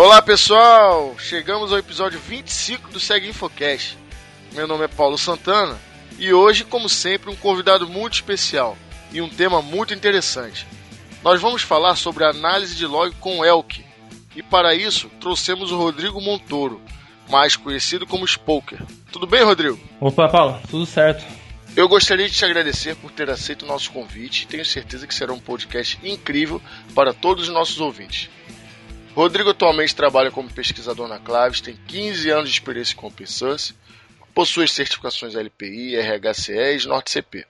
Olá pessoal, chegamos ao episódio 25 do Segue Infocast. Meu nome é Paulo Santana e hoje, como sempre, um convidado muito especial e um tema muito interessante. Nós vamos falar sobre análise de log com Elk e para isso trouxemos o Rodrigo Montoro, mais conhecido como Spoker. Tudo bem, Rodrigo? Opa, Paulo, tudo certo. Eu gostaria de te agradecer por ter aceito o nosso convite e tenho certeza que será um podcast incrível para todos os nossos ouvintes. Rodrigo atualmente trabalha como pesquisador na Claves, tem 15 anos de experiência com Open Source, possui certificações LPI, RHCE e NordCP.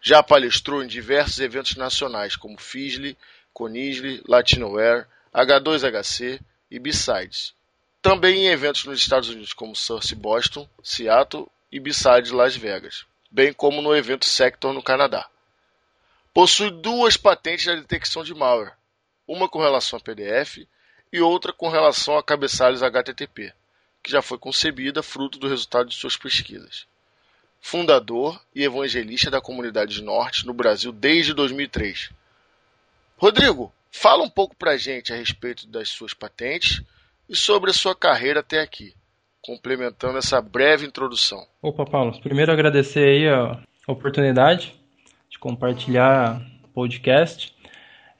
Já palestrou em diversos eventos nacionais como FISLE, Conisle, Latinoware, H2HC e B-Sides. Também em eventos nos Estados Unidos como Source Boston, Seattle e B-Sides Las Vegas, bem como no evento Sector no Canadá. Possui duas patentes da detecção de malware, uma com relação a PDF e outra com relação a cabeçalhos HTTP, que já foi concebida fruto do resultado de suas pesquisas. Fundador e evangelista da comunidade Norte no Brasil desde 2003. Rodrigo, fala um pouco pra gente a respeito das suas patentes e sobre a sua carreira até aqui, complementando essa breve introdução. Opa, Paulo, primeiro agradecer aí a oportunidade de compartilhar o podcast.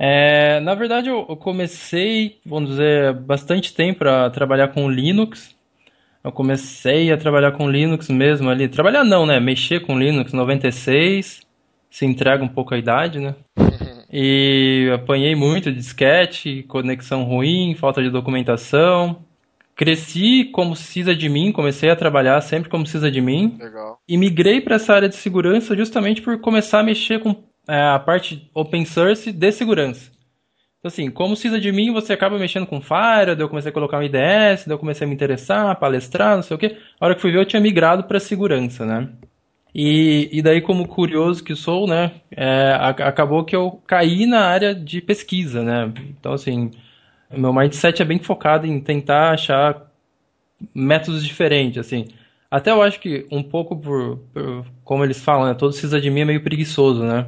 É, na verdade, eu, comecei, vamos dizer, bastante tempo a trabalhar com Linux. Eu comecei a trabalhar com Linux mesmo ali. Trabalhar não, né? Mexer com Linux 96. Se entrega um pouco a idade, né? E apanhei muito de disquete, conexão ruim, falta de documentação. Cresci como sysadmin, comecei a trabalhar sempre como sysadmin. Legal. E migrei para essa área de segurança justamente por começar a mexer com a parte open source de segurança. Então, assim, como sysadmin, você acaba mexendo com Fire, daí eu comecei a colocar um IDS, daí eu comecei a me interessar, palestrar, não sei o quê. A hora que fui ver, eu tinha migrado para segurança, né? E, e daí, como curioso que sou, né, é, acabou que eu caí na área de pesquisa, né? Então, assim, meu mindset é bem focado em tentar achar métodos diferentes, assim. Até eu acho que um pouco por, por como eles falam, né, todo sysadmin é meio preguiçoso, né?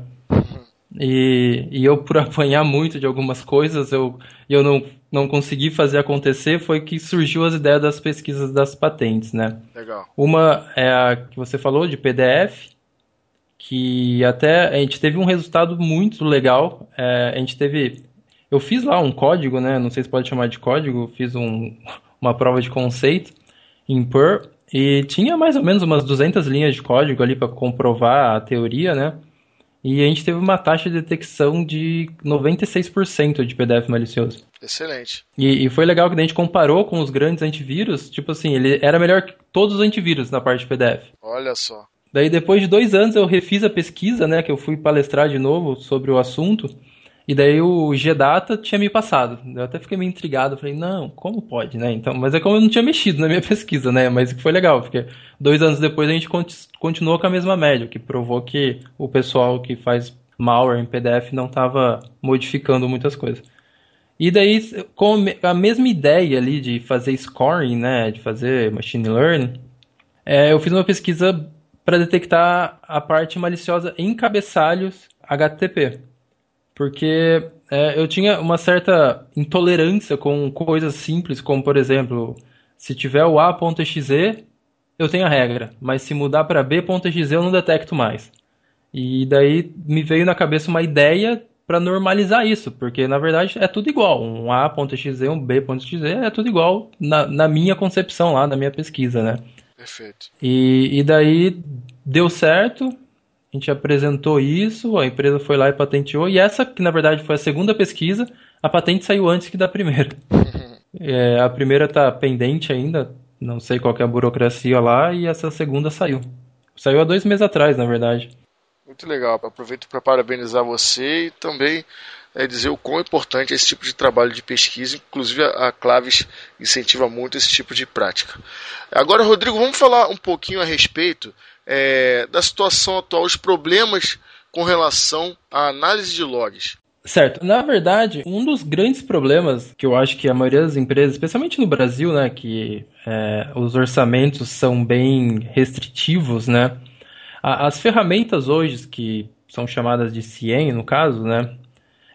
E, e eu, por apanhar muito de algumas coisas, eu, eu não, não consegui fazer acontecer, foi que surgiu as ideias das pesquisas das patentes, né? Legal. Uma é a que você falou, de PDF, que até a gente teve um resultado muito legal. É, a gente teve... Eu fiz lá um código, né? Não sei se pode chamar de código, fiz um, uma prova de conceito em Perl, e tinha mais ou menos umas 200 linhas de código ali para comprovar a teoria, né? E a gente teve uma taxa de detecção de 96% de PDF malicioso. Excelente. E, e, foi legal que a gente comparou com os grandes antivírus. Tipo assim, ele era melhor que todos os antivírus na parte de PDF. Olha só. Daí, depois de dois anos, eu refiz a pesquisa, né? Que eu fui palestrar de novo sobre o assunto. E daí o Gdata tinha me passado. Eu até fiquei meio intrigado, falei, não, como pode, né? Então, mas é como eu não tinha mexido na minha pesquisa, né? Mas foi legal, porque dois anos depois a gente continuou com a mesma média, que provou que o pessoal que faz malware em PDF não estava modificando muitas coisas. E daí, com a mesma ideia ali de fazer scoring, né? De fazer machine learning, é, eu fiz uma pesquisa para detectar a parte maliciosa em cabeçalhos HTTP porque é, eu tinha uma certa intolerância com coisas simples, como por exemplo, se tiver o A.exe, eu tenho a regra, mas se mudar para B.exe eu não detecto mais. E daí me veio na cabeça uma ideia para normalizar isso, porque na verdade é tudo igual. Um A.exe, um B.exe é tudo igual na, na minha concepção lá, na minha pesquisa, né? Perfeito. E, e daí deu certo, a gente apresentou isso, a empresa foi lá e patenteou, e essa, que na verdade foi a segunda pesquisa, a patente saiu antes que da primeira. é, a primeira está pendente ainda, não sei qual é a burocracia lá, e essa segunda saiu. Saiu há dois meses atrás, na verdade. Muito legal. Aproveito para parabenizar você e também é, dizer o quão importante é esse tipo de trabalho de pesquisa. Inclusive, a Claves incentiva muito esse tipo de prática. Agora, Rodrigo, vamos falar um pouquinho a respeito é, da situação atual, os problemas com relação à análise de logs. Certo. Na verdade, um dos grandes problemas que eu acho que a maioria das empresas, especialmente no Brasil, né, que é, os orçamentos são bem restritivos, né, as ferramentas hoje que são chamadas de CIEM, no caso, né,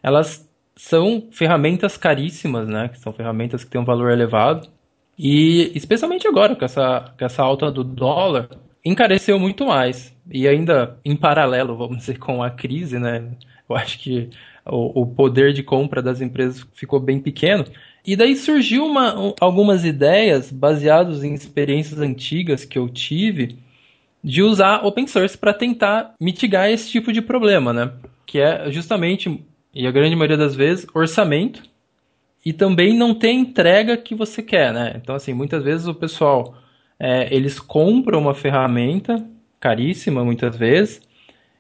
elas são ferramentas caríssimas, né? Que são ferramentas que têm um valor elevado. E especialmente agora, com essa, com essa alta do dólar, encareceu muito mais. E ainda em paralelo, vamos dizer, com a crise, né? Eu acho que o, o poder de compra das empresas ficou bem pequeno. E daí surgiu uma, algumas ideias baseadas em experiências antigas que eu tive de usar open source para tentar mitigar esse tipo de problema, né? Que é justamente, e a grande maioria das vezes, orçamento e também não ter entrega que você quer, né? Então, assim, muitas vezes o pessoal, é, eles compram uma ferramenta caríssima, muitas vezes,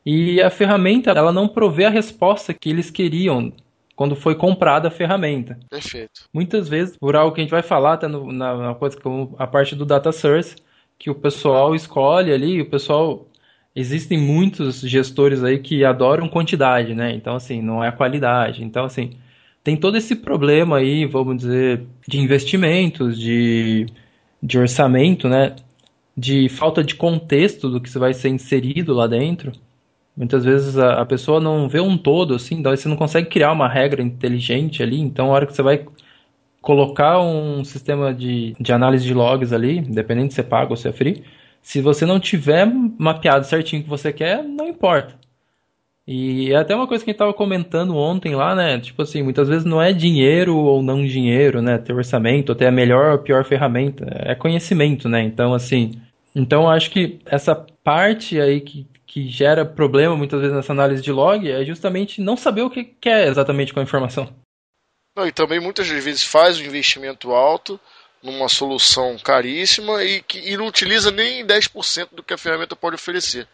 e a ferramenta, ela não provê a resposta que eles queriam quando foi comprada a ferramenta. Perfeito. Muitas vezes, por algo que a gente vai falar, tá no, na, na coisa como a parte do data source, que o pessoal escolhe ali, o pessoal existem muitos gestores aí que adoram quantidade, né? Então assim, não é qualidade. Então assim, tem todo esse problema aí, vamos dizer, de investimentos, de, de orçamento, né? De falta de contexto do que vai ser inserido lá dentro. Muitas vezes a, a, pessoa não vê um todo, assim, você não consegue criar uma regra inteligente ali, então a hora que você vai colocar um sistema de, de análise de logs ali, independente se é pago ou se é free, se você não tiver mapeado certinho o que você quer, não importa. E é até uma coisa que a gente estava comentando ontem lá, né? Tipo assim, muitas vezes não é dinheiro ou não dinheiro, né? Ter orçamento, ter a melhor ou pior ferramenta. É conhecimento, né? Então, assim. Então, acho que essa parte aí que que gera problema muitas vezes nessa análise de log é justamente não saber o que quer exatamente com a informação. Não, e também muitas vezes faz um investimento alto numa solução caríssima e, que, e não utiliza nem 10% do que a ferramenta pode oferecer.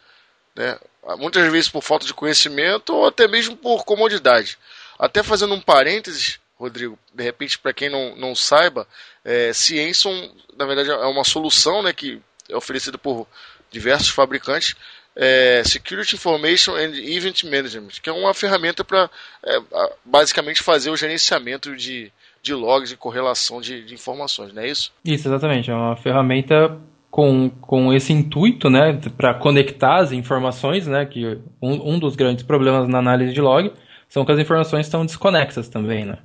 Né? Muitas vezes por falta de conhecimento ou até mesmo por comodidade. Até fazendo um parênteses, Rodrigo, de repente, para quem não, não saiba, é, Cienson, na verdade, é uma solução né, que é oferecida por diversos fabricantes é, Security Information and Event Management, que é uma ferramenta para é, basicamente fazer o gerenciamento de, de logs e correlação de, de, informações, não é isso? Isso, exatamente. É uma ferramenta com, com esse intuito, né, para conectar as informações, né, que um, um dos grandes problemas na análise de log são que as informações estão desconexas também, né.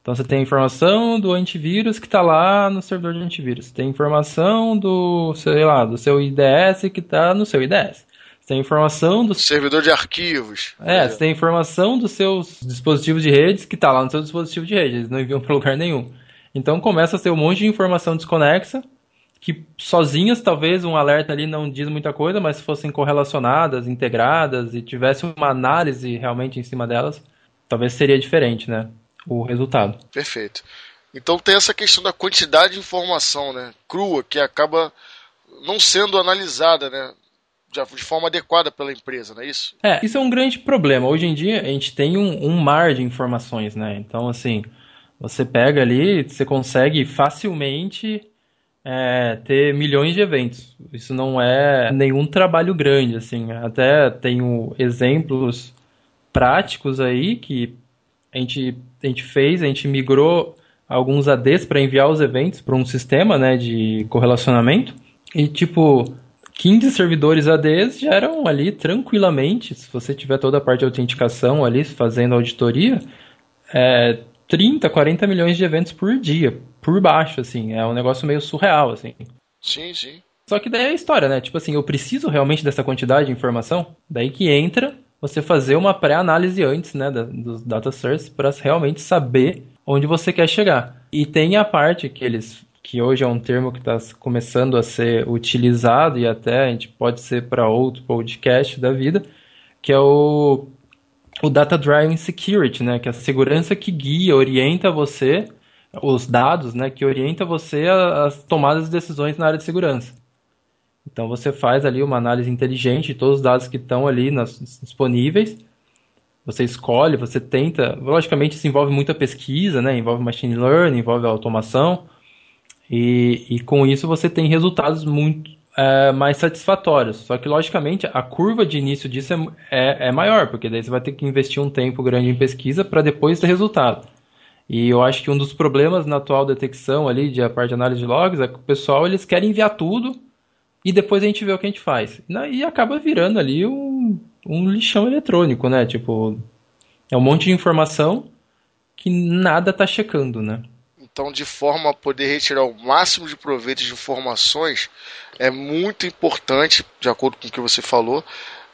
Então você tem a informação do antivírus que está lá no servidor de antivírus. Tem informação do, sei lá, do seu IDS que está no seu IDS. Você tem informação do servidor de arquivos. É, você tem informação dos seus dispositivos de redes que está lá no seu dispositivo de rede, eles não enviam para lugar nenhum. Então começa a ter um monte de informação desconexa que sozinhas talvez um alerta ali não diz muita coisa, mas se fossem correlacionadas, integradas e tivesse uma análise realmente em cima delas, talvez seria diferente, né? O resultado. Perfeito. Então tem essa questão da quantidade de informação, né? Crua, que acaba não sendo analisada, né? de forma adequada pela empresa, não é isso? É, isso é um grande problema. Hoje em dia a gente tem um, um mar de informações, né? Então, assim, você pega ali, você consegue facilmente é, ter milhões de eventos. Isso não é nenhum trabalho grande, assim. Até tenho exemplos práticos aí que a gente, a gente fez, a gente migrou alguns ADs para enviar os eventos para um sistema né, de correlacionamento. E, tipo, 15 servidores ADs já eram ali tranquilamente, se você tiver toda a parte de autenticação ali, fazendo auditoria, é, 30, 40 milhões de eventos por dia, por baixo, assim, é um negócio meio surreal, assim. Sim, sim. Só que daí é a história, né? Tipo assim, eu preciso realmente dessa quantidade de informação? Daí que entra você fazer uma pré-análise antes, né, da, dos data source para realmente saber onde você quer chegar. E tem a parte que eles que hoje é um termo que está começando a ser utilizado e até a gente pode ser para outro podcast da vida, que é o, o Data Driven Security, né? Que é a segurança que guia, orienta você, os dados, né? Que orienta você às tomadas de decisões na área de segurança. Então você faz ali uma análise inteligente de todos os dados que estão ali nas, disponíveis. Você escolhe, você tenta. Logicamente, isso envolve muita pesquisa, né? Envolve machine learning, envolve automação e, e com isso você tem resultados muito é, mais satisfatórios. Só que, logicamente, a curva de início disso é, é, é maior, porque daí você vai ter que investir um tempo grande em pesquisa para depois ter resultado. E eu acho que um dos problemas na atual detecção ali, de a parte de análise de logs, é que o pessoal eles querem enviar tudo e depois a gente vê o que a gente faz. E acaba virando ali um, um lixão eletrônico, né? Tipo, é um monte de informação que nada está checando, né? Então, de forma a poder retirar o máximo de proveito de informações, é muito importante, de acordo com o que você falou,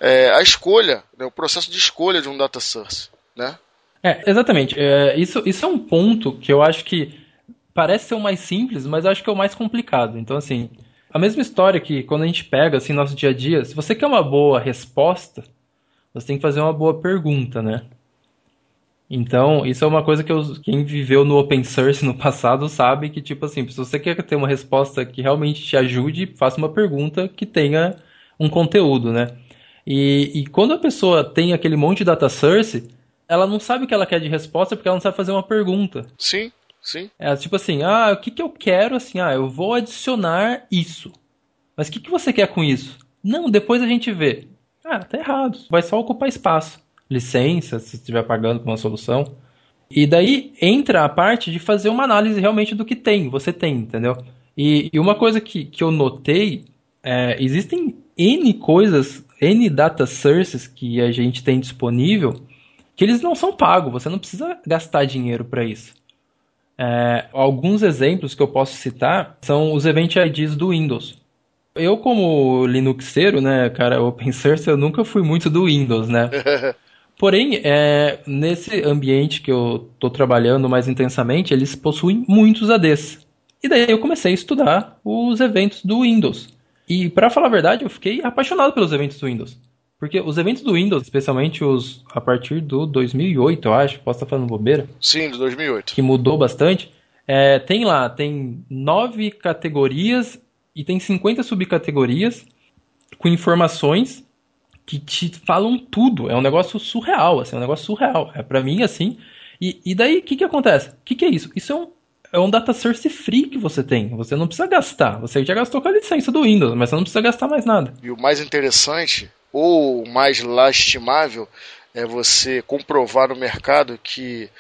é, a escolha, né, o processo de escolha de um data source, né? É, exatamente. É, isso, isso é um ponto que eu acho que parece ser o mais simples, mas eu acho que é o mais complicado. Então, assim, a mesma história que quando a gente pega, assim, nosso dia a dia, se você quer uma boa resposta, você tem que fazer uma boa pergunta, né? Então, isso é uma coisa que eu, quem viveu no open source no passado sabe que, tipo assim, se você quer ter uma resposta que realmente te ajude, faça uma pergunta que tenha um conteúdo, né? E, e quando a pessoa tem aquele monte de data source, ela não sabe o que ela quer de resposta porque ela não sabe fazer uma pergunta. Sim, sim. É tipo assim, ah, o que, que eu quero? Assim, ah, eu vou adicionar isso. Mas o que, que você quer com isso? Não, depois a gente vê. Ah, tá errado. Vai só ocupar espaço licença, se estiver pagando por uma solução. E daí entra a parte de fazer uma análise realmente do que tem, você tem, entendeu? E, e uma coisa que, que eu notei, é, existem N coisas, N data sources que a gente tem disponível, que eles não são pagos, você não precisa gastar dinheiro para isso. É, alguns exemplos que eu posso citar são os Event IDs do Windows. Eu, como Linuxeiro, né, cara, open source, eu nunca fui muito do Windows, né? Porém, é, nesse ambiente que eu estou trabalhando mais intensamente, eles possuem muitos ADs. E daí eu comecei a estudar os eventos do Windows. E para falar a verdade, eu fiquei apaixonado pelos eventos do Windows. Porque os eventos do Windows, especialmente os a partir do 2008, eu acho, posso estar falando bobeira? Sim, do 2008. Que mudou bastante. É, tem lá, tem nove categorias e tem 50 subcategorias com informações que te falam tudo. É um negócio surreal, assim, é um negócio surreal. É para mim assim. E, e daí o que, que acontece? O que, que é isso? Isso é um, é um data source free que você tem. Você não precisa gastar. Você já gastou com a licença do Windows, mas você não precisa gastar mais nada. E o mais interessante, ou mais lastimável, é você comprovar no mercado que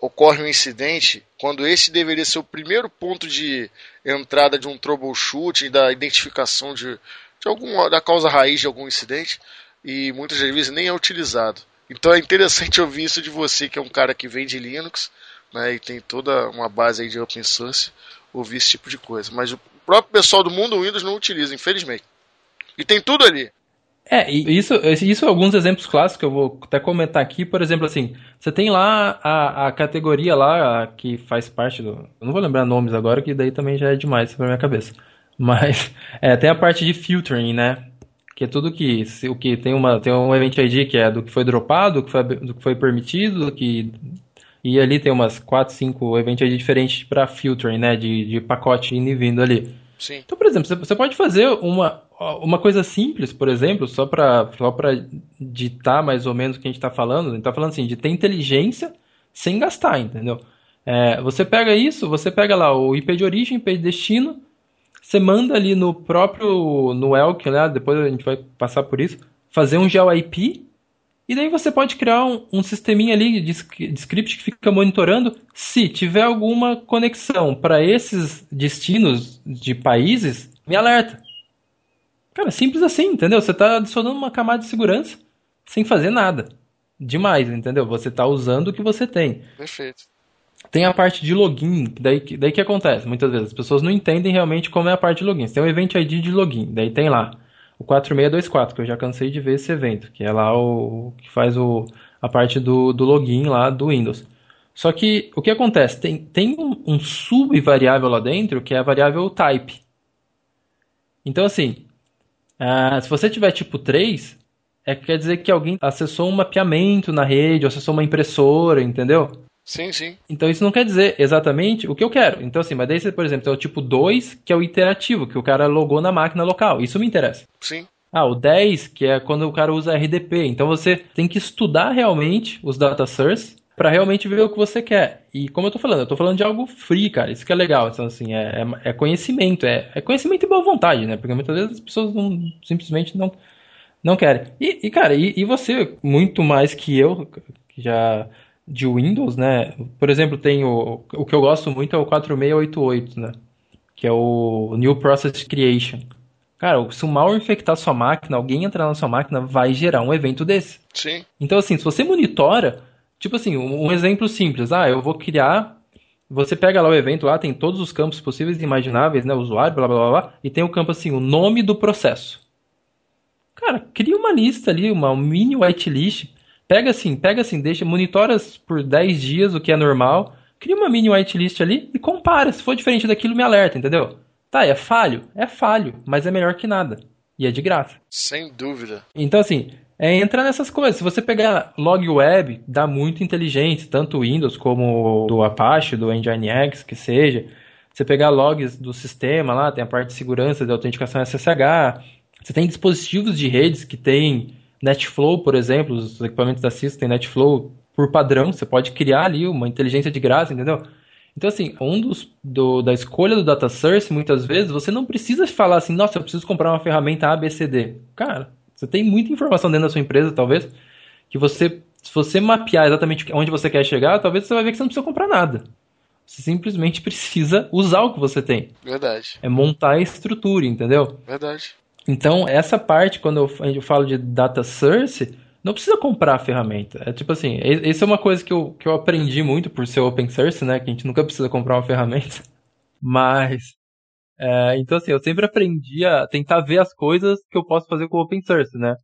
ocorre um incidente quando esse deveria ser o primeiro ponto de entrada de um troubleshoot e da identificação de, de alguma da causa raiz de algum incidente e muitas vezes nem é utilizado. Então é interessante ouvir isso de você, que é um cara que vem de Linux né, e tem toda uma base de open source, ouvir esse tipo de coisa. Mas o próprio pessoal do mundo Windows não utiliza, infelizmente. E tem tudo ali. É, isso, isso alguns exemplos clássicos que eu vou até comentar aqui, por exemplo, assim, você tem lá a, a categoria lá que faz parte do. Eu não vou lembrar nomes agora, que daí também já é demais pra minha cabeça. Mas é, tem a parte de filtering, né? que é tudo que se, o que tem uma tem um event ID que é do que foi dropado, do que foi, do que foi permitido, do que e ali tem umas 4, 5 event ID diferentes para filtering, né, de, de pacote indo e vindo ali. Sim. Então, por exemplo, você pode fazer uma, uma coisa simples, por exemplo, só para só ditar mais ou menos o que a gente está falando. A gente está falando assim, de ter inteligência sem gastar, entendeu? É, você pega isso, você pega lá o IP de origem, IP de destino, você manda ali no próprio, no Elk, né? Depois a gente vai passar por isso, fazer um GeoIP e daí você pode criar um, um sisteminha ali de, de script que fica monitorando se tiver alguma conexão para esses destinos de países, me alerta. Cara, simples assim, entendeu? Você está adicionando uma camada de segurança sem fazer nada. Demais, entendeu? Você está usando o que você tem. Perfeito. Tem a parte de login, daí, daí que acontece? Muitas vezes as pessoas não entendem realmente como é a parte de login. Você tem um event ID de login, daí tem lá o 4624, que eu já cansei de ver esse evento, que é lá o que faz o, a parte do, do login lá do Windows. Só que o que acontece? Tem, tem um, um subvariável lá dentro que é a variável type. Então, assim, uh, se você tiver tipo 3, é, quer dizer que alguém acessou um mapeamento na rede, ou acessou uma impressora, entendeu? Sim, sim. Então isso não quer dizer exatamente o que eu quero. Então, assim, mas daí você, por exemplo, tem o tipo 2, que é o iterativo, que o cara logou na máquina local. Isso me interessa. Sim. Ah, o 10, que é quando o cara usa RDP. Então você tem que estudar realmente os data source para realmente ver o que você quer. E como eu tô falando, eu tô falando de algo free, cara. Isso que é legal. Então, assim, é, é, é conhecimento. É, é, conhecimento e boa vontade, né? Porque muitas vezes as pessoas não, simplesmente não, não querem. E, e cara, e, e você, muito mais que eu, que já de Windows, né? Por exemplo, tem o, o que eu gosto muito é o 4688, né? Que é o New Process Creation. Cara, se o malware infectar sua máquina, alguém entrar na sua máquina, vai gerar um evento desse. Sim. Então, assim, se você monitora, Tipo assim, um exemplo simples. Ah, eu vou criar. Você pega lá o evento, lá tem todos os campos possíveis e imagináveis, né? Usuário, blá blá blá, blá e tem o campo assim, o nome do processo. Cara, cria uma lista ali, uma mini whitelist. Pega assim, pega assim, deixa, monitora por 10 dias o que é normal, cria uma mini whitelist ali e compara. Se for diferente daquilo, me alerta, entendeu? Tá, é falho? É falho, mas é melhor que nada. E é de graça. Sem dúvida. Então, assim, é entrar nessas coisas. Se você pegar log web, dá muito inteligente, tanto o Windows como do Apache, do Nginx, que seja. Você pegar logs do sistema lá, tem a parte de segurança de autenticação SSH. Você tem dispositivos de redes que tem NetFlow, por exemplo, os equipamentos da Cisco tem NetFlow por padrão. Você pode criar ali uma inteligência de graça, entendeu? Então, assim, um dos do, da escolha do data source, muitas vezes, você não precisa falar assim, nossa, eu preciso comprar uma ferramenta ABCD. Cara, você tem muita informação dentro da sua empresa, talvez, que você, se você mapear exatamente onde você quer chegar, talvez você vai ver que você não precisa comprar nada. Você simplesmente precisa usar o que você tem. Verdade. É montar a estrutura, entendeu? Verdade. Então, essa parte, quando eu, eu falo de data source, não precisa comprar a ferramenta. É tipo assim, isso é uma coisa que eu, que eu aprendi muito por ser open source, né? Que a gente nunca precisa comprar uma ferramenta. Mas é, então, assim, eu sempre aprendi a tentar ver as coisas que eu posso fazer com o open source, né?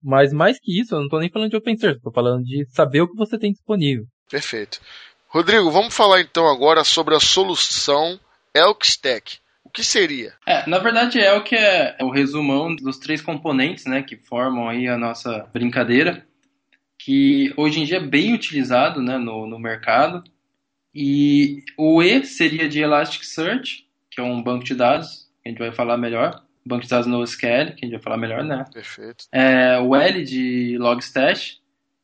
Mas mais que isso, eu não estou nem falando de open source, estou falando de saber o que você tem disponível. Perfeito. Rodrigo, vamos falar então agora sobre a solução Elk Stack. O que seria? É, na verdade, Elk é o resumão dos três componentes, né, que formam aí a nossa brincadeira, que hoje em dia é bem utilizado, né, no, no mercado. E o E seria de Elasticsearch, que é um banco de dados, que a gente vai falar melhor. Banco de dados NoSQL, que a gente vai falar melhor, né? Perfeito. É, o L de Logstash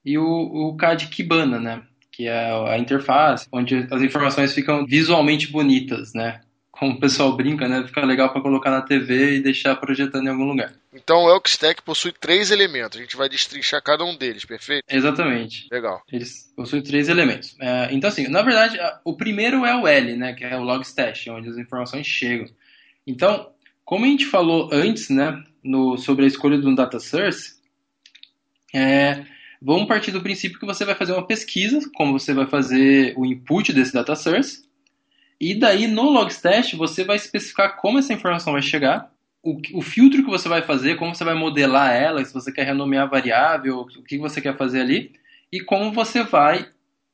e o, o K de Kibana, né? Que é a interface, onde as informações ficam visualmente bonitas, né? Como o pessoal brinca, né? Fica legal para colocar na TV e deixar projetando em algum lugar. Então o Elk Stack possui três elementos. A gente vai destrinchar cada um deles, perfeito? Exatamente. Legal. Eles possuem três elementos. É, então, assim, na verdade, o primeiro é o L, né? Que é o Logstash, onde as informações chegam. Então, como a gente falou antes, né? No, sobre a escolha de um data source, é, vamos partir do princípio que você vai fazer uma pesquisa, como você vai fazer o input desse data source, e daí no Logstash você vai especificar como essa informação vai chegar, o, o, filtro que você vai fazer, como você vai modelar ela, se você quer renomear a variável, o que você quer fazer ali, e como você vai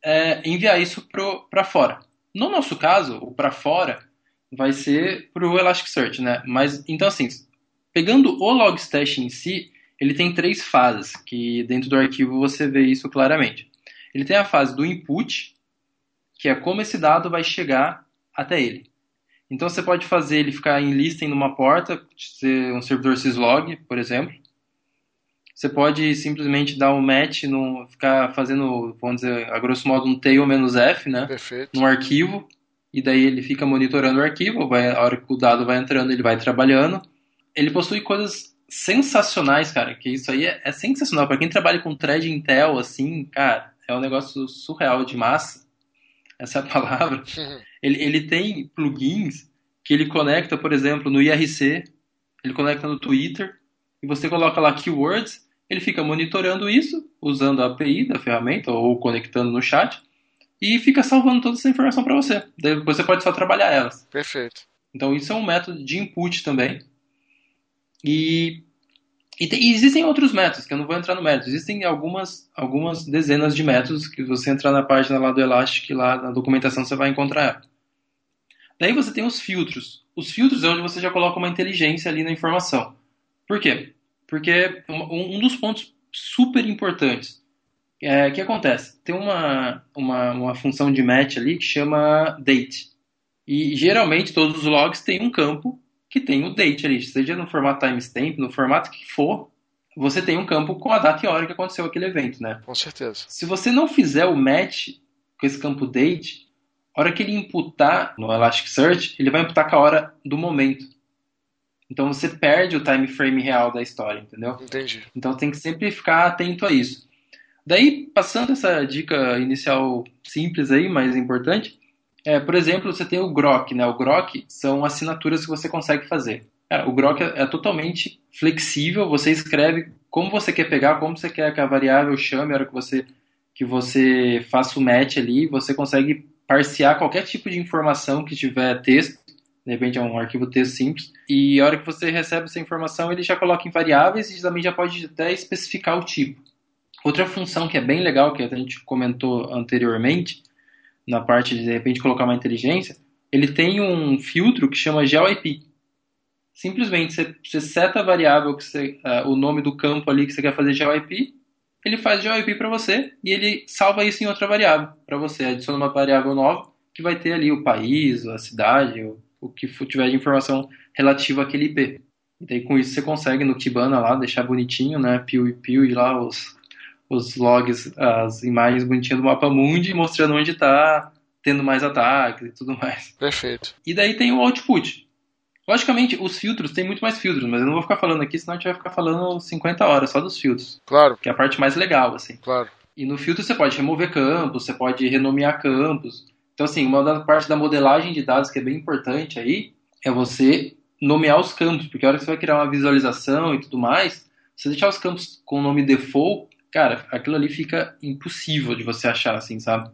é, enviar isso para fora. No nosso caso, o para fora vai ser para o Elasticsearch, né? Mas então assim, pegando o Logstash em si, ele tem três fases, que dentro do arquivo você vê isso claramente. Ele tem a fase do input, que é como esse dado vai chegar até ele. Então você pode fazer ele ficar em listing numa porta, ser um servidor syslog, por exemplo. Você pode simplesmente dar um match, no, ficar fazendo, vamos dizer, a grosso modo, um tail menos F, né? Perfeito. Num arquivo. E daí ele fica monitorando o arquivo, vai, a hora que o dado vai entrando, ele vai trabalhando. Ele possui coisas sensacionais, cara, que isso aí é, é sensacional. Para quem trabalha com thread Intel, assim, cara, é um negócio surreal de massa essa é a palavra, ele, ele tem plugins que ele conecta, por exemplo, no IRC, ele conecta no Twitter, e você coloca lá keywords, ele fica monitorando isso, usando a API da ferramenta, ou conectando no chat, e fica salvando toda essa informação para você. Daí você pode só trabalhar elas. Perfeito. Então isso é um método de input também. E e, tem, e, existem outros métodos, que eu não vou entrar no método. Existem algumas, algumas dezenas de métodos que você entrar na página lá do Elastic, lá na documentação você vai encontrar. Daí você tem os filtros. Os filtros é onde você já coloca uma inteligência ali na informação. Por quê? Porque um, dos pontos super importantes é que acontece. Tem uma, uma, uma função de match ali que chama date. E geralmente todos os logs têm um campo que tem o date ali, seja no formato timestamp, no formato que for, você tem um campo com a data e a hora que aconteceu aquele evento, né? Com certeza. Se você não fizer o match com esse campo date, a hora que ele imputar no Elasticsearch, ele vai imputar com a hora do momento. Então você perde o time frame real da história, entendeu? Entendi. Então tem que sempre ficar atento a isso. Daí, passando essa dica inicial simples aí, mas importante, é, por exemplo, você tem o Grok, né? O Grok são assinaturas que você consegue fazer. Cara, o Grok é, é, totalmente flexível, você escreve como você quer pegar, como você quer que a variável chame a hora que você que você faça o match ali, você consegue parsear qualquer tipo de informação que tiver texto, de repente é um arquivo texto simples, e a hora que você recebe essa informação, ele já coloca em variáveis e também já pode até especificar o tipo. Outra função que é bem legal, que a gente comentou anteriormente, na parte de, de repente colocar uma inteligência, ele tem um filtro que chama GeoIP. Simplesmente você, você seta a variável, que você, uh, o nome do campo ali que você quer fazer GeoIP, ele faz GeoIP para você e ele salva isso em outra variável para você. Adiciona uma variável nova que vai ter ali o país, a cidade, o, o que tiver de informação relativa àquele IP. E daí com isso você consegue no Kibana lá deixar bonitinho, né, piu e piu e lá os, os logs, as imagens bonitinhas do mapa mundi mostrando onde está tendo mais ataques e tudo mais. Perfeito. E daí tem o output. Logicamente, os filtros, tem muito mais filtros, mas eu não vou ficar falando aqui, senão a gente vai ficar falando 50 horas só dos filtros. Claro. Que é a parte mais legal, assim. Claro. E no filtro você pode remover campos, você pode renomear campos. Então, assim, uma das partes da modelagem de dados que é bem importante aí é você nomear os campos, porque a hora que você vai criar uma visualização e tudo mais, se você deixar os campos com o nome default, cara, aquilo ali fica impossível de você achar, assim, sabe?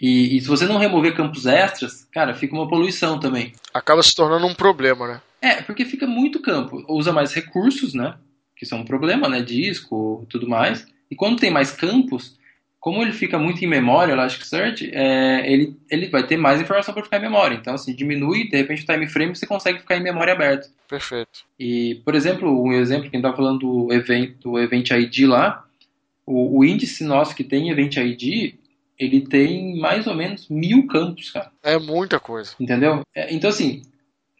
E, e, se você não remover campos extras, cara, fica uma poluição também. Acaba se tornando um problema, né? É, porque fica muito campo. Usa mais recursos, né? Que são um problema, né? Disco tudo mais. E quando tem mais campos, como ele fica muito em memória, o Elasticsearch, é, ele, ele vai ter mais informação para ficar em memória. Então, assim, diminui, de repente, o time frame você consegue ficar em memória aberta. Perfeito. E, por exemplo, um exemplo, quem estava falando do evento, do Event ID lá, o, o índice nosso que tem Event ID, ele tem mais ou menos mil campos, cara. É muita coisa. Entendeu? É, então, assim,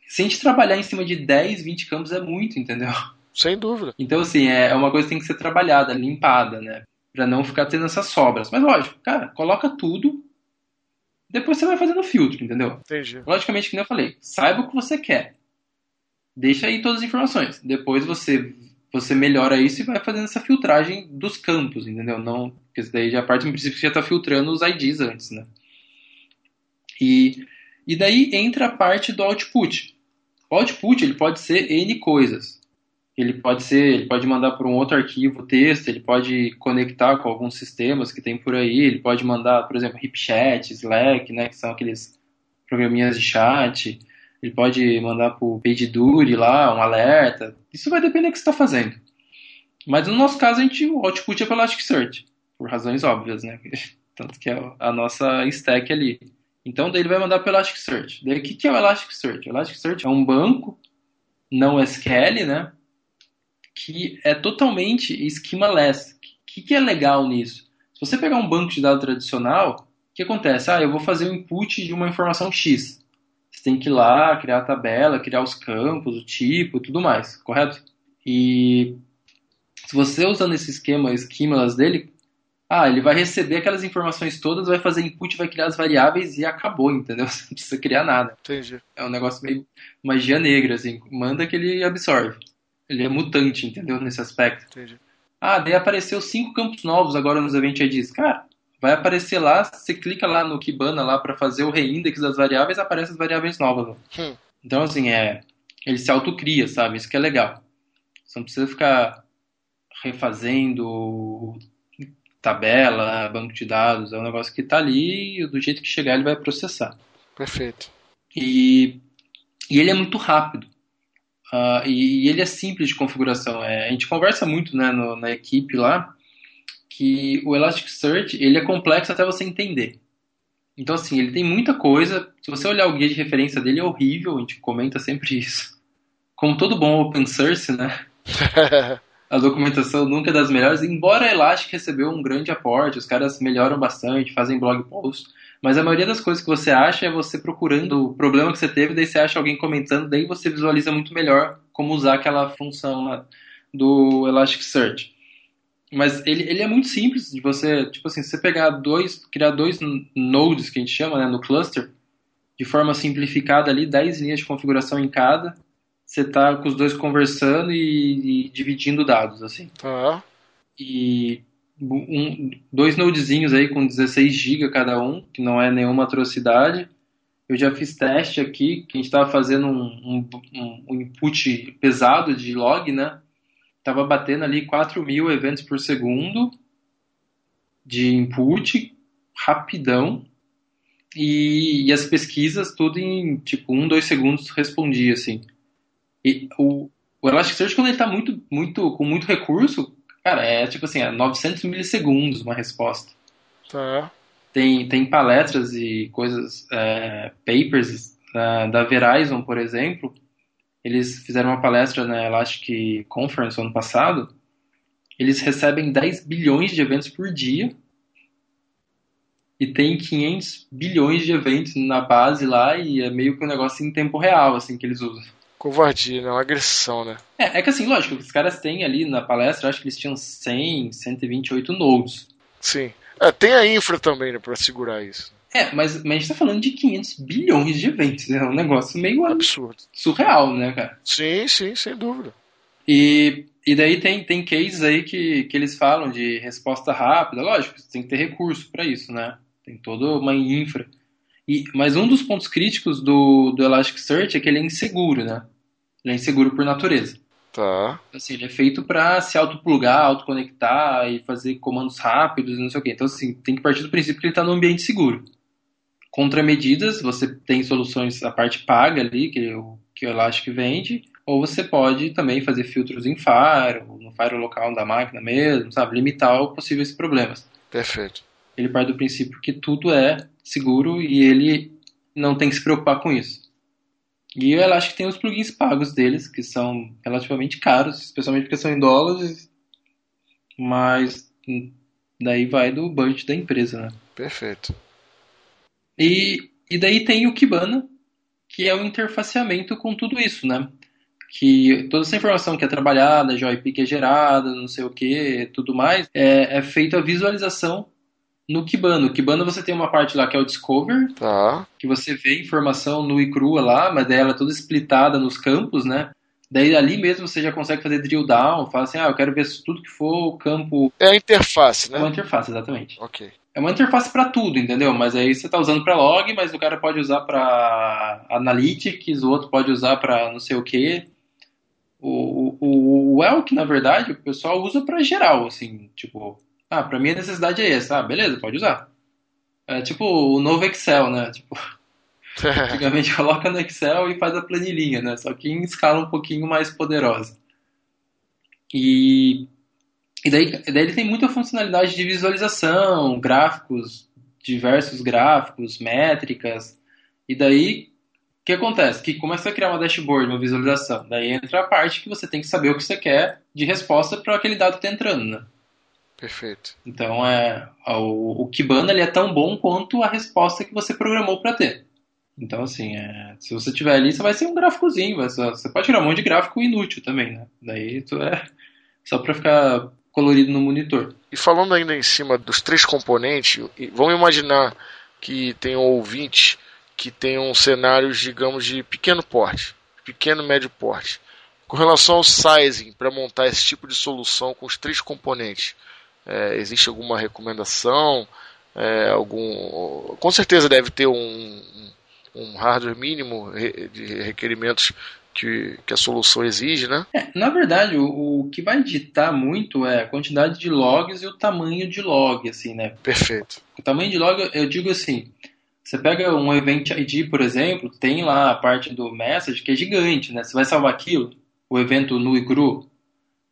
se a gente trabalhar em cima de 10, 20 campos é muito, entendeu? Sem dúvida. Então, assim, é, é uma coisa que tem que ser trabalhada, limpada, né? Pra não ficar tendo essas sobras. Mas, lógico, cara, coloca tudo, depois você vai fazendo filtro, entendeu? Entendi. Logicamente, que nem eu falei, saiba o que você quer. Deixa aí todas as informações. Depois você você melhora isso e vai fazendo essa filtragem dos campos, entendeu? Não, porque isso daí já parte do princípio que já está filtrando os IDs antes, né? E, e daí entra a parte do output. O output ele pode ser N coisas. Ele pode ser, ele pode mandar para um outro arquivo texto, ele pode conectar com alguns sistemas que tem por aí, ele pode mandar, por exemplo, HipChat, Slack, né, que são aqueles programinhas de chat, ele pode mandar para o PageDuty lá, um alerta. Isso vai depender do que você está fazendo. Mas no nosso caso, a gente, o output é pelo Elasticsearch, por razões óbvias, né? Tanto que é a nossa stack ali. Então, daí ele vai mandar pelo Elasticsearch. Daí, o que, que é o Elasticsearch? O Elasticsearch é um banco não SQL, né? Que é totalmente schemaless. O que, que é legal nisso? Se você pegar um banco de dados tradicional, o que acontece? Ah, eu vou fazer o input de uma informação X. Você tem que ir lá, criar a tabela, criar os campos, o tipo, tudo mais, correto? E se você usando esse esquema, esquemas dele, ah, ele vai receber aquelas informações todas, vai fazer input, vai criar as variáveis e acabou, entendeu? Você não precisa criar nada. Entendi. É um negócio meio magia negra, assim. Manda que ele absorve. Ele é mutante, entendeu? Nesse aspecto. Entendi. Ah, daí apareceu cinco campos novos agora nos Event IDs. Cara, vai aparecer lá, você clica lá no Kibana lá para fazer o reindex das variáveis, aparecem as variáveis novas. Hum. Então, assim, é, ele se autocria, sabe? Isso que é legal. Você não precisa ficar refazendo tabela, banco de dados, é um negócio que está ali e do jeito que chegar ele vai processar. Perfeito. E, e ele é muito rápido. Uh, e, e, ele é simples de configuração. É, a gente conversa muito né, no, na equipe lá que o Elasticsearch ele é complexo até você entender. Então, assim, ele tem muita coisa. Se você olhar o guia de referência dele, é horrível, a gente comenta sempre isso. Como todo bom open source, né? a documentação nunca é das melhores, embora a Elastic recebeu um grande aporte, os caras melhoram bastante, fazem blog posts, mas a maioria das coisas que você acha é você procurando o problema que você teve, daí você acha alguém comentando, daí você visualiza muito melhor como usar aquela função do Elasticsearch. Mas ele, ele é muito simples de você, tipo assim, você pegar dois, criar dois nodes que a gente chama, né, no cluster, de forma simplificada ali, 10 linhas de configuração em cada, você tá com os dois conversando e, e dividindo dados, assim. Tá. E um, dois nodezinhos aí com 16 GB cada um, que não é nenhuma atrocidade. Eu já fiz teste aqui, que a gente estava fazendo um, um, um input pesado de log, né? Tava batendo ali 4 mil eventos por segundo de input, rapidão, e, e, as pesquisas tudo em tipo um, dois segundos respondia assim. E o, o Elasticsearch quando ele está muito, muito, com muito recurso, cara, é tipo assim, é 900 milissegundos uma resposta. Tá. Tem, tem palestras e coisas, é, papers da, da Verizon, por exemplo, eles fizeram uma palestra na Elastic Conference ano passado, eles recebem 10 bilhões de eventos por dia e tem 500 bilhões de eventos na base lá e é meio que um negócio em tempo real, assim, que eles usam. Covardia, né? Uma agressão, né? É, é que assim, lógico, os caras têm ali na palestra, acho que eles tinham 100, 128 nodes. Sim. É, tem a infra também, né, pra segurar isso. É, mas, mas a gente tá falando de 500 bilhões de eventos, é um negócio meio absurdo. Surreal, né, cara? Sim, sim, sem dúvida. E, e daí tem, tem cases aí que, que eles falam de resposta rápida, lógico, você tem que ter recurso para isso, né? Tem toda uma infra. E, mas um dos pontos críticos do, do Elasticsearch é que ele é inseguro, né? Ele é inseguro por natureza. Tá. Assim, ele é feito para se autoplugar, autoconectar e fazer comandos rápidos e não sei o quê. Então, assim, tem que partir do princípio que ele está no ambiente seguro. Contramedidas, você tem soluções, a parte paga ali, que o, que o Elastic vende, ou você pode também fazer filtros em Fire, no Fire local da máquina mesmo, sabe? Limitar possíveis problemas. Perfeito ele parte do princípio que tudo é seguro e ele não tem que se preocupar com isso. E eu acho que tem os plugins pagos deles, que são relativamente caros, especialmente porque são em dólares, mas daí vai do budget da empresa, né? Perfeito. E, e daí tem o Kibana, que é o interfaceamento com tudo isso, né? Que toda essa informação que é trabalhada, a JOIP que é gerada, não sei o que, tudo mais, é, é feita a visualização no Kibana. No Kibana você tem uma parte lá que é o Discover, tá. que você vê informação nua e crua lá, mas daí ela é toda splitada nos campos, né? Daí ali mesmo você já consegue fazer drill down, fala assim, ah, eu quero ver tudo que for o campo. É a interface, né? É uma interface, exatamente. Ok. É uma interface para tudo, entendeu? Mas aí você tá usando para log, mas o cara pode usar para analytics, o outro pode usar para não sei o que. O, o, o Elk, na verdade, o pessoal usa para geral, assim, tipo, ah, pra mim a necessidade é essa. Ah, beleza, pode usar. É tipo o novo Excel, né? Tipo, antigamente coloca no Excel e faz a planilhinha, né? Só que em escala um pouquinho mais poderosa. E, e daí, daí ele tem muita funcionalidade de visualização, gráficos, diversos gráficos, métricas. E daí, o que acontece? Que começa a criar uma dashboard, uma visualização. Daí entra a parte que você tem que saber o que você quer de resposta para aquele dado que está entrando, né? Perfeito. Então é o, o Kibana ele é tão bom quanto a resposta que você programou para ter. Então assim, é, se você tiver ali, você vai ser um gráficozinho, você pode tirar um monte de gráfico inútil também, né? Daí tu é só para ficar colorido no monitor. E falando ainda em cima dos três componentes, vamos imaginar que tem um ouvinte que tenham cenários, digamos, de pequeno porte, pequeno médio porte. Com relação ao sizing, para montar esse tipo de solução com os três componentes, é, existe alguma recomendação? É, algum, com certeza deve ter um, um hardware mínimo de requerimentos que, que, a solução exige, né? É, na verdade, o, o, que vai ditar muito é a quantidade de logs e o tamanho de log, assim, né? Perfeito. O tamanho de log, eu digo assim, você pega um Event ID, por exemplo, tem lá a parte do message que é gigante, né? Você vai salvar aquilo, o evento nu e cru,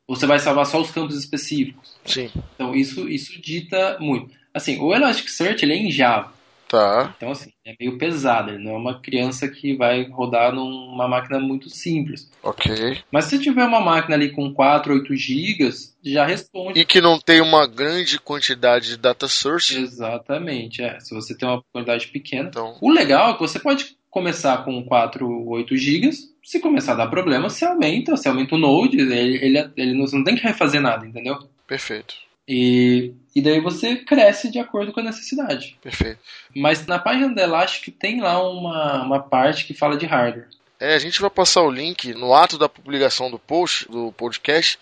você vai salvar só os campos específicos. Sim. Então isso, isso dita muito. Assim, o Elasticsearch ele é em Java. Tá. Então, assim, é meio pesado. Ele não é uma criança que vai rodar numa máquina muito simples. Ok. Mas se tiver uma máquina ali com 4, 8 gigas, já responde. E que não tem uma grande quantidade de data source. Exatamente, é. Se você tem uma quantidade pequena. Então... O legal é que você pode começar com 4, 8 gigas se começar a dar problema, você aumenta, você aumenta o node, ele, ele, ele não, você não tem que refazer nada, entendeu? Perfeito. E, e daí você cresce de acordo com a necessidade. Perfeito. Mas na página da Elastic tem lá uma, uma parte que fala de hardware. É, a gente vai passar o link no ato da publicação do post, do podcast,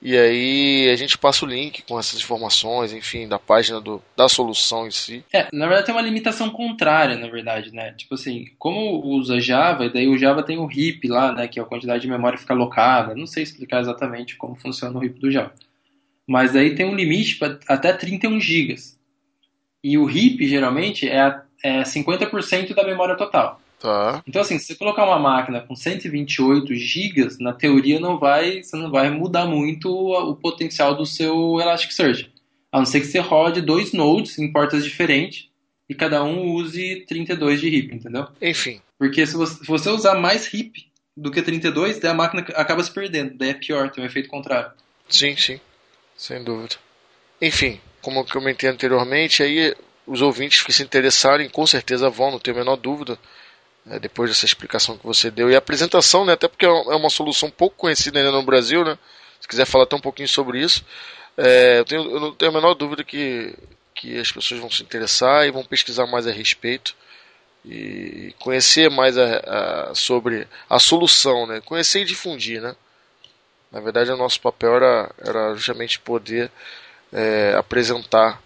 e aí a gente passa o link com essas informações, enfim, da página do, da solução em si. É, na verdade tem uma limitação contrária, na verdade, né? Tipo assim, como usa Java, e daí o Java tem o heap lá, né? Que é a quantidade de memória que fica alocada. Não sei explicar exatamente como funciona o heap do Java. Mas aí tem um limite para até 31 GB. E o RIP, geralmente, é, é 50% da memória total. Tá. Então, assim, se você colocar uma máquina com 128 GB, na teoria não vai, você não vai mudar muito o, o potencial do seu Elasticsearch. A não ser que você rode dois nodes em portas diferentes e cada um use 32 de RIP, entendeu? Enfim. Porque se você, se você usar mais RIP do que 32, daí a máquina acaba se perdendo, daí é pior, tem um efeito contrário. Sim, sim. Sem dúvida. Enfim, como eu comentei anteriormente, aí os ouvintes que se interessarem com certeza vão, não tenho a menor dúvida, né, depois dessa explicação que você deu. E a apresentação, né, até porque é uma solução pouco conhecida ainda no Brasil, né? Se quiser falar até um pouquinho sobre isso, é, eu, tenho, eu não tenho a menor dúvida que, que as pessoas vão se interessar e vão pesquisar mais a respeito e conhecer mais a, a, sobre a solução, né? Conhecer e difundir, né? Na verdade, o nosso papel era, era justamente poder é, apresentar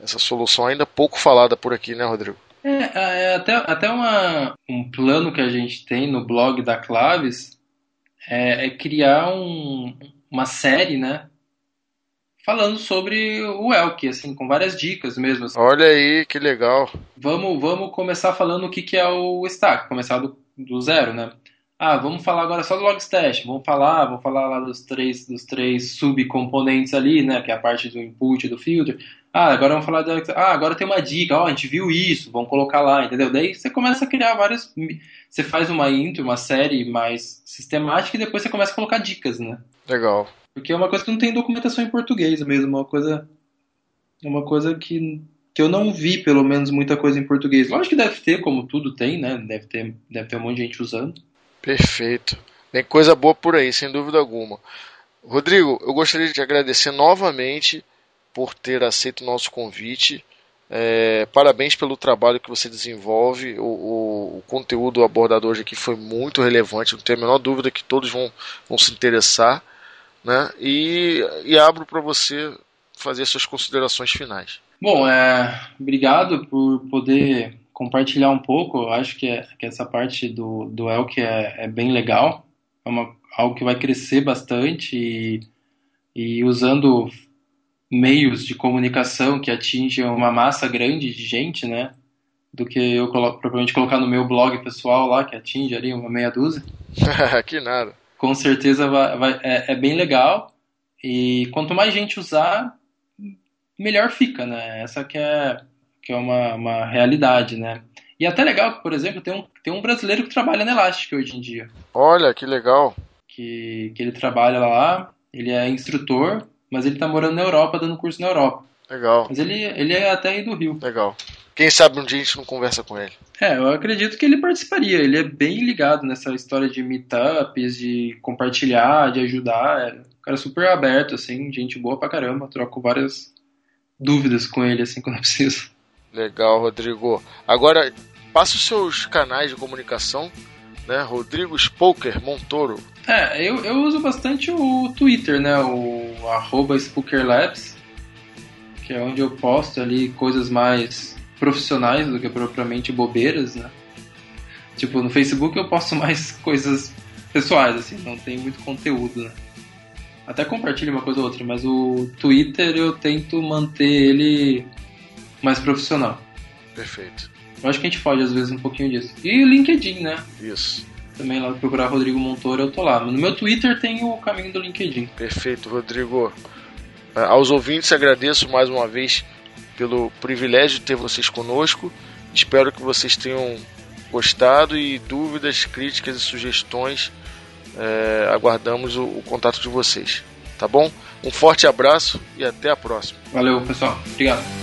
essa solução ainda pouco falada por aqui, né, Rodrigo? É, é até, até uma, um plano que a gente tem no blog da Claves é, é criar um, uma série, né? Falando sobre o Elk, assim, com várias dicas mesmo. Assim. Olha aí, que legal. Vamos, vamos começar falando o que, que é o stack, começar do, do zero, né? Ah, vamos falar agora só do Logstash. Vamos falar, vamos falar lá dos três, dos três subcomponentes ali, né? Que é a parte do input, do filter. Ah, agora vamos falar da. Ah, agora tem uma dica. Ó, a gente viu isso, vamos colocar lá, entendeu? Daí você começa a criar várias. Você faz uma intro, uma série mais sistemática e depois você começa a colocar dicas, né? Legal. Porque é uma coisa que não tem documentação em português mesmo, uma coisa. Uma coisa que que eu não vi, pelo menos, muita coisa em português. Lógico que deve ter, como tudo tem, né? Deve ter, deve ter um monte de gente usando. Perfeito. Tem coisa boa por aí, sem dúvida alguma. Rodrigo, eu gostaria de te agradecer novamente por ter aceito o nosso convite. É, parabéns pelo trabalho que você desenvolve. O, o, o, conteúdo abordado hoje aqui foi muito relevante. Não tenho a menor dúvida que todos vão, vão se interessar. Né? E, e abro para você fazer suas considerações finais. Bom, é, obrigado por poder compartilhar um pouco. Eu acho que, é, que essa parte do, do Elk é, é bem legal. É uma, algo que vai crescer bastante e, e usando meios de comunicação que atingem uma massa grande de gente, né? Do que eu colo provavelmente colocar no meu blog pessoal lá, que atinge ali uma meia dúzia. que nada. Com certeza vai, vai é, é, bem legal. E quanto mais gente usar, melhor fica, né? Essa que é que é uma, uma realidade, né? E é até legal que, por exemplo, tem um, tem um brasileiro que trabalha na Elastic hoje em dia. Olha, que legal. Que, que ele trabalha lá, ele é instrutor, mas ele tá morando na Europa, dando curso na Europa. Legal. Mas ele, ele é até aí do Rio. Legal. Quem sabe um dia a gente não conversa com ele. É, eu acredito que ele participaria. Ele é bem ligado nessa história de meetups, de compartilhar, de ajudar. É um cara super aberto, assim, gente boa pra caramba. Troco várias dúvidas com ele, assim, quando eu preciso. Legal, Rodrigo. Agora, passa os seus canais de comunicação, né? Rodrigo Spoker Montoro. É, eu, eu uso bastante o Twitter, né? O arroba SpookerLabs, que é onde eu posto ali coisas mais profissionais do que propriamente bobeiras, né? Tipo, no Facebook eu posto mais coisas pessoais, assim, não tem muito conteúdo, né? Até compartilho uma coisa ou outra, mas o Twitter eu tento manter ele mais profissional. Perfeito. Eu acho que a gente pode, às vezes, um pouquinho disso. E o LinkedIn, né? Isso. Também lá procurar Rodrigo Montoro, eu tô lá. No meu Twitter tem o caminho do LinkedIn. Perfeito, Rodrigo. É, aos ouvintes agradeço mais uma vez pelo privilégio de ter vocês conosco. Espero que vocês tenham gostado e dúvidas, críticas e sugestões. É, aguardamos o, o contato de vocês. Tá bom? Um forte abraço e até a próxima. Valeu, pessoal. Obrigado.